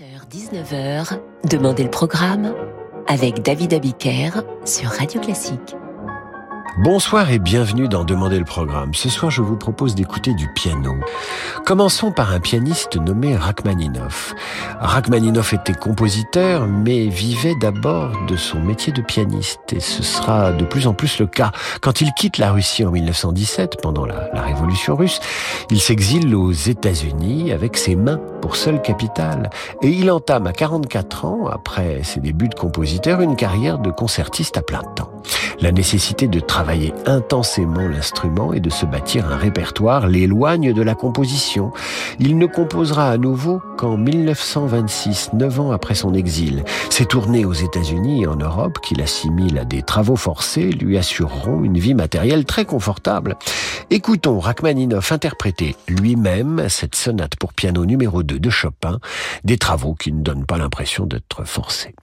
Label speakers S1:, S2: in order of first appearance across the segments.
S1: 18h-19h, Demandez le programme avec David Abiker sur Radio Classique.
S2: Bonsoir et bienvenue dans Demander le programme. Ce soir, je vous propose d'écouter du piano. Commençons par un pianiste nommé Rachmaninoff. Rachmaninoff était compositeur, mais vivait d'abord de son métier de pianiste. Et ce sera de plus en plus le cas. Quand il quitte la Russie en 1917, pendant la, révolution russe, il s'exile aux États-Unis avec ses mains pour seule capitale. Et il entame à 44 ans, après ses débuts de compositeur, une carrière de concertiste à plein temps. La nécessité de intensément l'instrument et de se bâtir un répertoire l'éloigne de la composition. Il ne composera à nouveau qu'en 1926, neuf ans après son exil. Ses tournées aux États-Unis et en Europe, qu'il assimile à des travaux forcés, lui assureront une vie matérielle très confortable. Écoutons Rachmaninoff interpréter lui-même cette sonate pour piano numéro 2 de Chopin, des travaux qui ne donnent pas l'impression d'être forcés.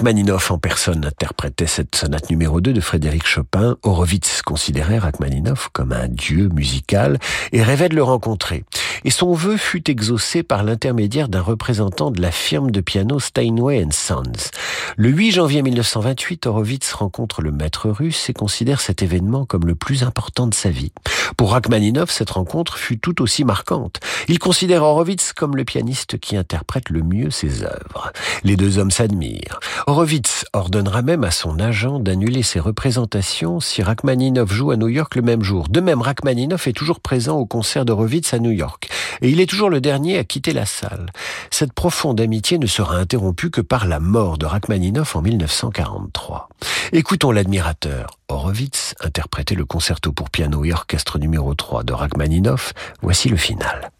S2: Rachmaninoff en personne interprétait cette sonate numéro 2 de Frédéric Chopin. Horowitz considérait Rachmaninoff comme un dieu musical et rêvait de le rencontrer. Et son vœu fut exaucé par l'intermédiaire d'un représentant de la firme de piano Steinway Sons. Le 8 janvier 1928, Horowitz rencontre le maître russe et considère cet événement comme le plus important de sa vie. Pour Rachmaninoff, cette rencontre fut tout aussi marquante. Il considère Horowitz comme le pianiste qui interprète le mieux ses œuvres. Les deux hommes s'admirent. Horowitz ordonnera même à son agent d'annuler ses représentations si Rachmaninoff joue à New York le même jour. De même, Rachmaninoff est toujours présent au concert d'Horowitz à New York. Et il est toujours le dernier à quitter la salle. Cette profonde amitié ne sera interrompue que par la mort de Rachmaninoff en 1943. Écoutons l'admirateur Horowitz interpréter le concerto pour piano et orchestre numéro 3 de Rachmaninoff. Voici le final.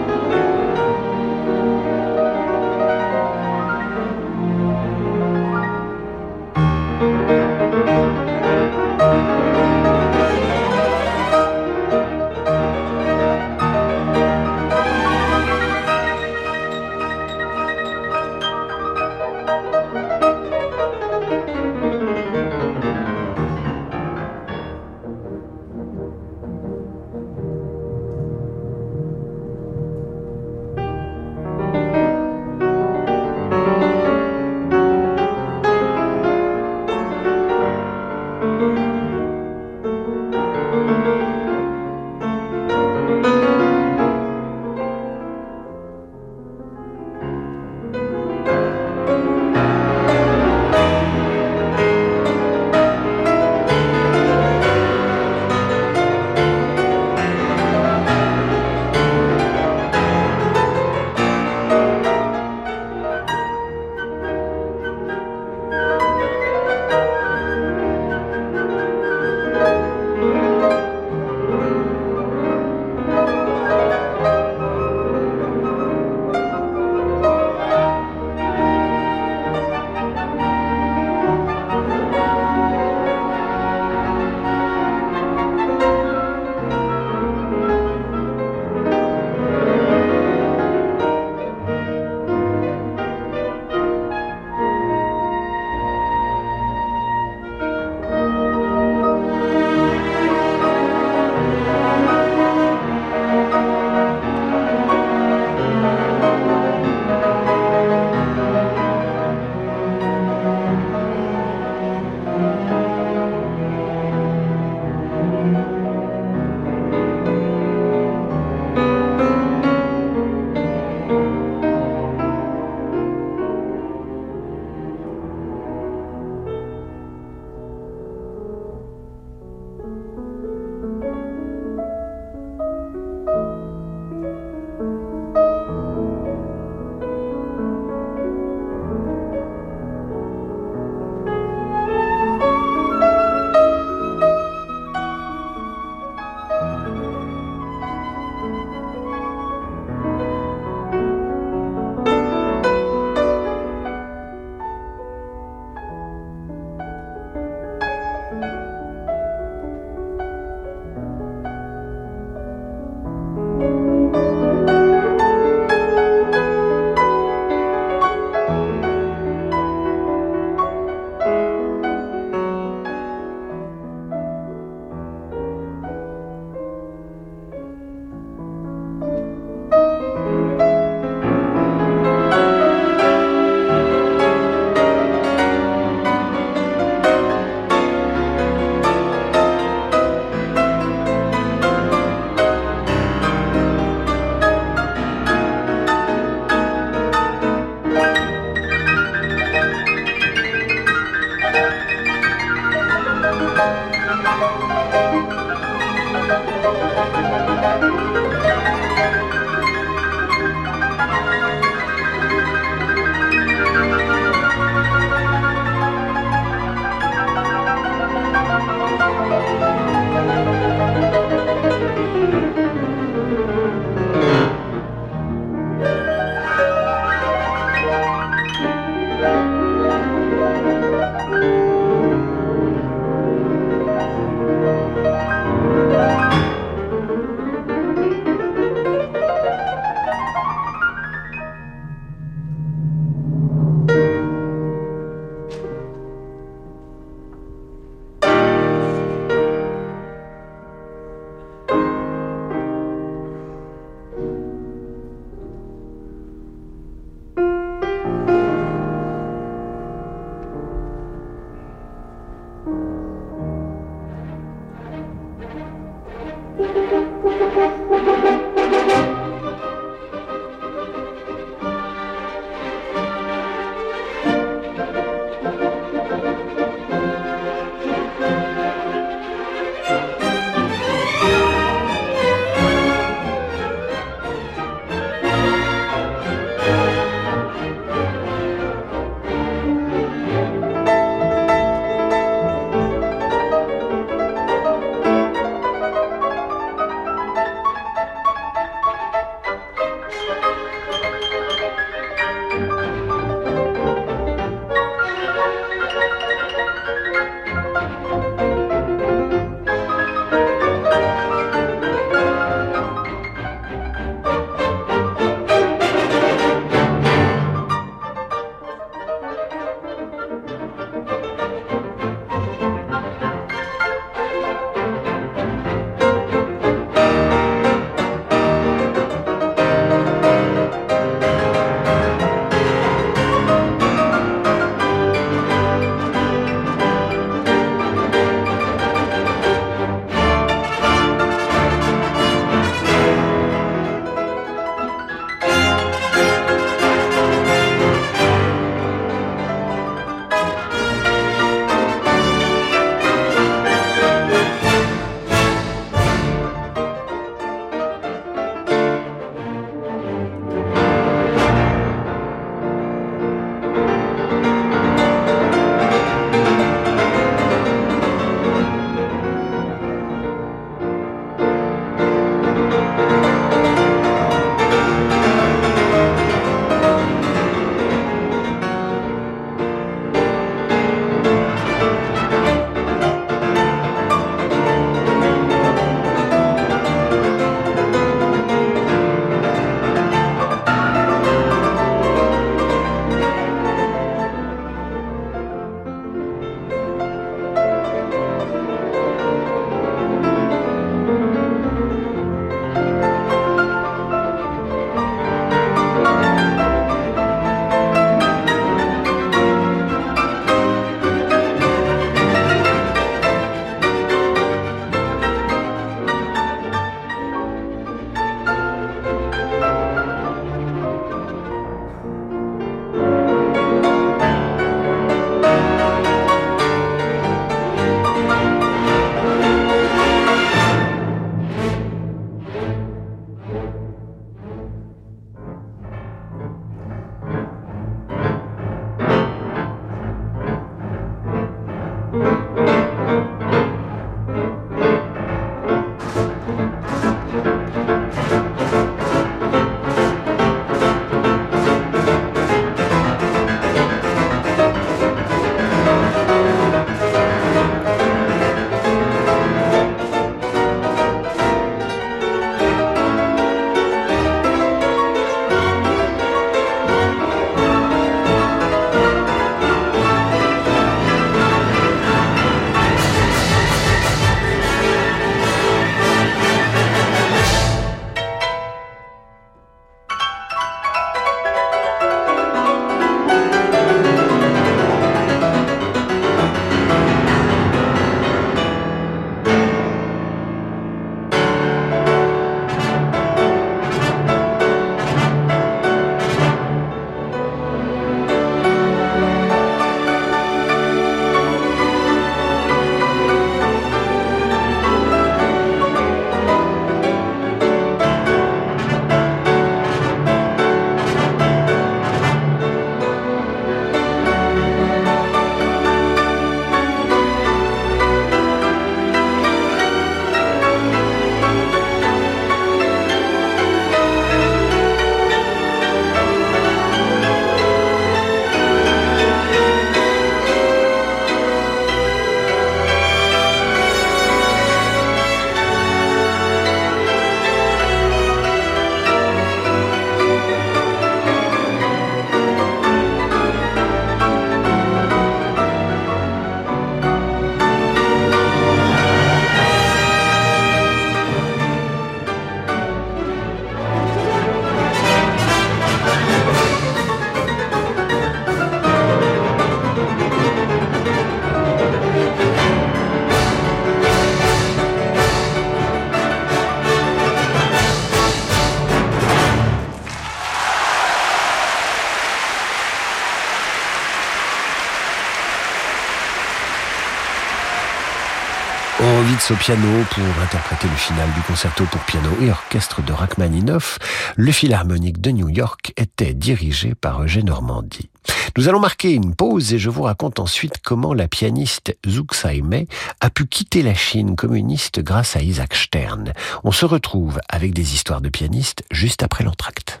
S2: Au piano pour interpréter le final du concerto pour piano et orchestre de Rachmaninoff. Le Philharmonique de New York était dirigé par Eugène Normandie. Nous allons marquer une pause et je vous raconte ensuite comment la pianiste Zhou Saimei a pu quitter la Chine communiste grâce à Isaac Stern. On se retrouve avec des histoires de pianistes juste après l'entracte.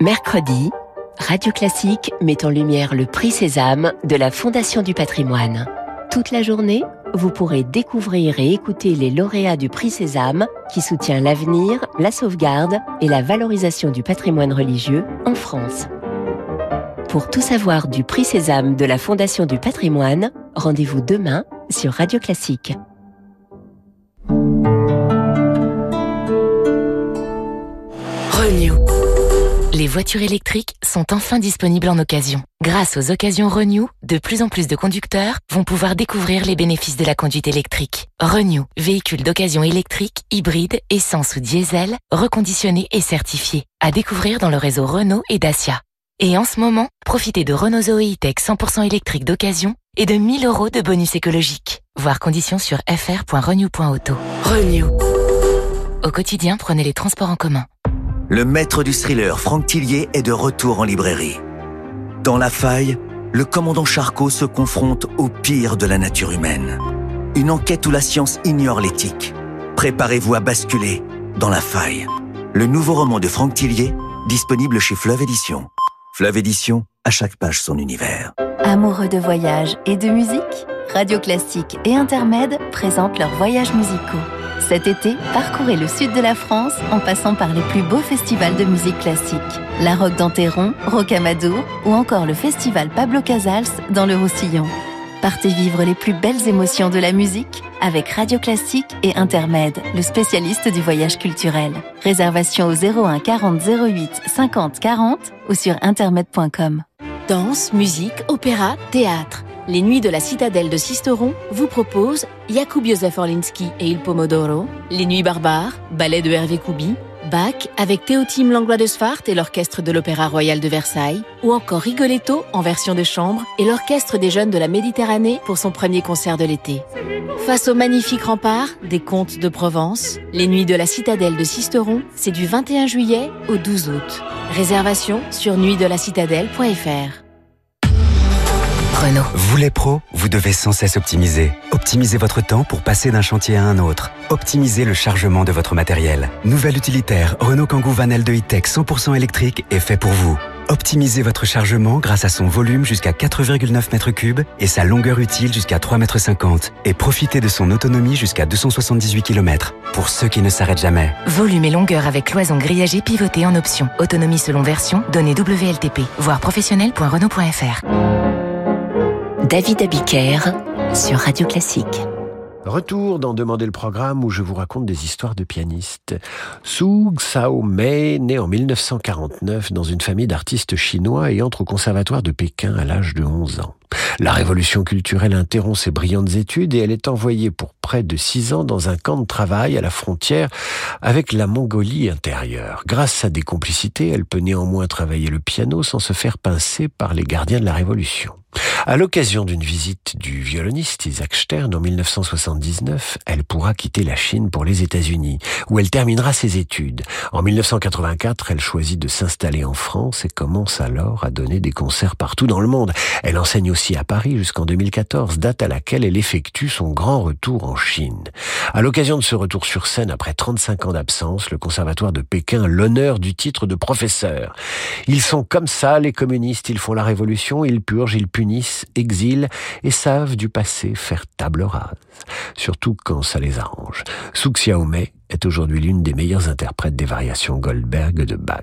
S1: Mercredi, Radio Classique met en lumière le prix Sésame de la Fondation du patrimoine. Toute la journée, vous pourrez découvrir et écouter les lauréats du prix Sésame qui soutient l'avenir, la sauvegarde et la valorisation du patrimoine religieux en France. Pour tout savoir du prix Sésame de la Fondation du patrimoine, rendez-vous demain sur Radio Classique.
S3: Renew. Les voitures électriques sont enfin disponibles en occasion. Grâce aux occasions Renew, de plus en plus de conducteurs vont pouvoir découvrir les bénéfices de la conduite électrique. Renew, véhicule d'occasion électrique, hybride, essence ou diesel, reconditionné et certifié. À découvrir dans le réseau Renault et Dacia. Et en ce moment, profitez de Renault Zoe E-Tech 100% électrique d'occasion et de 1000 euros de bonus écologique. Voir conditions sur fr.renew.auto. Renew. Au quotidien, prenez les transports en commun.
S4: Le maître du thriller Franck Tillier est de retour en librairie. Dans La Faille, le commandant Charcot se confronte au pire de la nature humaine. Une enquête où la science ignore l'éthique. Préparez-vous à basculer dans La Faille. Le nouveau roman de Franck Tillier, disponible chez Fleuve Édition. Fleuve Édition, à chaque page son univers.
S5: Amoureux de voyage et de musique Radio Classique et Intermède présentent leurs voyages musicaux. Cet été, parcourez le sud de la France en passant par les plus beaux festivals de musique classique. La Roque d'Anteron, Rocamadour ou encore le festival Pablo Casals dans le Roussillon. Partez vivre les plus belles émotions de la musique avec Radio Classique et Intermède, le spécialiste du voyage culturel. Réservation au 01 40 08 50 40 ou sur intermède.com.
S6: Danse, musique, opéra, théâtre. Les Nuits de la Citadelle de Sisteron vous proposent Jakub Józef Orlinski et Il Pomodoro, Les Nuits barbares, ballet de Hervé Koubi, Bach avec Théotime Langlois de Sfart et l'Orchestre de l'Opéra Royal de Versailles, ou encore Rigoletto en version de chambre et l'Orchestre des Jeunes de la Méditerranée pour son premier concert de l'été. Face au magnifique rempart des Contes de Provence, Les Nuits de la Citadelle de Sisteron, c'est du 21 juillet au 12 août. Réservation sur nuitdelacitadelle.fr.
S3: Renault.
S7: Vous les pros, vous devez sans cesse optimiser. Optimisez votre temps pour passer d'un chantier à un autre. Optimisez le chargement de votre matériel. Nouvel utilitaire Renault Kangoo Van L2 E-Tech 100% électrique est fait pour vous. Optimisez votre chargement grâce à son volume jusqu'à 4,9 m3 et sa longueur utile jusqu'à 3,50 m et profitez de son autonomie jusqu'à 278 km. Pour ceux qui ne s'arrêtent jamais.
S3: Volume et longueur avec cloison grillagée pivotée en option. Autonomie selon version, données WLTP. Voir professionnel.renault.fr.
S1: David Abiker sur Radio Classique.
S2: Retour dans Demander le programme où je vous raconte des histoires de pianistes. Su Xiaomei, né en 1949 dans une famille d'artistes chinois et entre au conservatoire de Pékin à l'âge de 11 ans. La révolution culturelle interrompt ses brillantes études et elle est envoyée pour près de six ans dans un camp de travail à la frontière avec la Mongolie intérieure. Grâce à des complicités, elle peut néanmoins travailler le piano sans se faire pincer par les gardiens de la révolution. À l'occasion d'une visite du violoniste Isaac Stern en 1979, elle pourra quitter la Chine pour les États-Unis, où elle terminera ses études. En 1984, elle choisit de s'installer en France et commence alors à donner des concerts partout dans le monde. Elle enseigne aussi à Paris jusqu'en 2014, date à laquelle elle effectue son grand retour en Chine. À l'occasion de ce retour sur scène après 35 ans d'absence, le conservatoire de Pékin l'honneur du titre de professeur. Ils sont comme ça, les communistes, ils font la révolution, ils purgent, ils punissent, exilent et savent du passé faire table rase. Surtout quand ça les arrange. Su Xiaomei est aujourd'hui l'une des meilleures interprètes des variations Goldberg de Bach.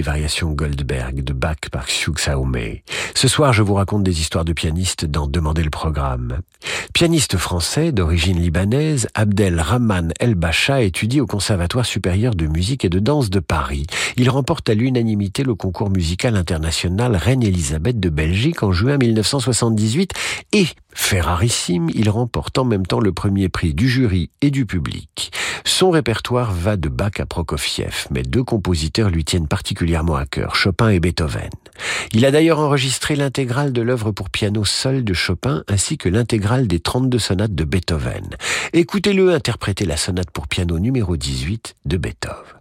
S2: Des variations Goldberg de Bach par Xiu Xiaomei. Ce soir, je vous raconte des histoires de pianistes dans Demander le programme. Pianiste français d'origine libanaise, Abdel Rahman El Bacha étudie au Conservatoire supérieur de musique et de danse de Paris. Il remporte à l'unanimité le concours musical international Reine Elisabeth de Belgique en juin 1978 et, ferrarissime, il remporte en même temps le premier prix du jury et du public. Son répertoire va de Bach à Prokofiev, mais deux compositeurs lui tiennent particulièrement à cœur, Chopin et Beethoven. Il a d'ailleurs enregistré l'intégrale de l'œuvre pour piano seul de Chopin ainsi que l'intégrale des 32 sonates de Beethoven. Écoutez-le interpréter la sonate pour piano numéro 18 de Beethoven.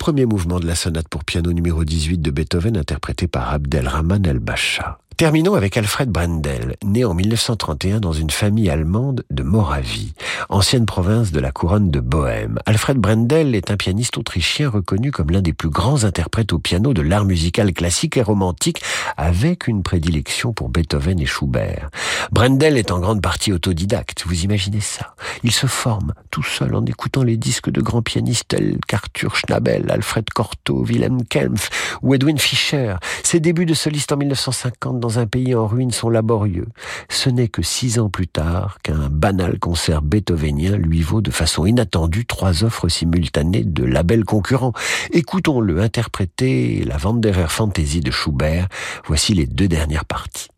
S2: Premier mouvement de la sonate pour piano numéro 18 de Beethoven interprété par Abdelrahman El-Bacha. Terminons avec Alfred Brendel, né en 1931 dans une famille allemande de Moravie, ancienne province de la couronne de Bohême. Alfred Brendel est un pianiste autrichien reconnu comme l'un des plus grands interprètes au piano de l'art musical classique et romantique, avec une prédilection pour Beethoven et Schubert. Brendel est en grande partie autodidacte, vous imaginez ça Il se forme tout seul en écoutant les disques de grands pianistes tels qu'Arthur Schnabel, Alfred Cortot, Wilhelm Kempf ou Edwin Fischer. Ses débuts de soliste en 1950 dans un pays en ruine sont laborieux. Ce n'est que six ans plus tard qu'un banal concert beethovenien lui vaut de façon inattendue trois offres simultanées de labels concurrents. Écoutons-le interpréter la Wanderer Fantasy de Schubert. Voici les deux dernières parties.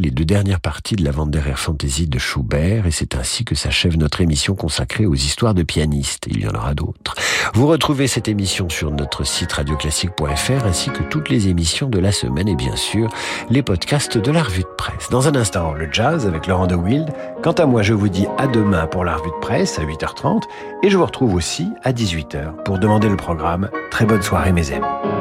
S2: Les deux dernières parties de la Wanderer Fantasy de Schubert et c'est ainsi que s'achève notre émission consacrée aux histoires de pianistes. Il y en aura d'autres. Vous retrouvez cette émission sur notre site radioclassique.fr ainsi que toutes les émissions de la semaine et bien sûr les podcasts de la revue de presse. Dans un instant, le jazz avec Laurent de Wild. Quant à moi, je vous dis à demain pour la revue de presse à 8h30 et je vous retrouve aussi à 18h pour demander le programme. Très bonne soirée mes amis.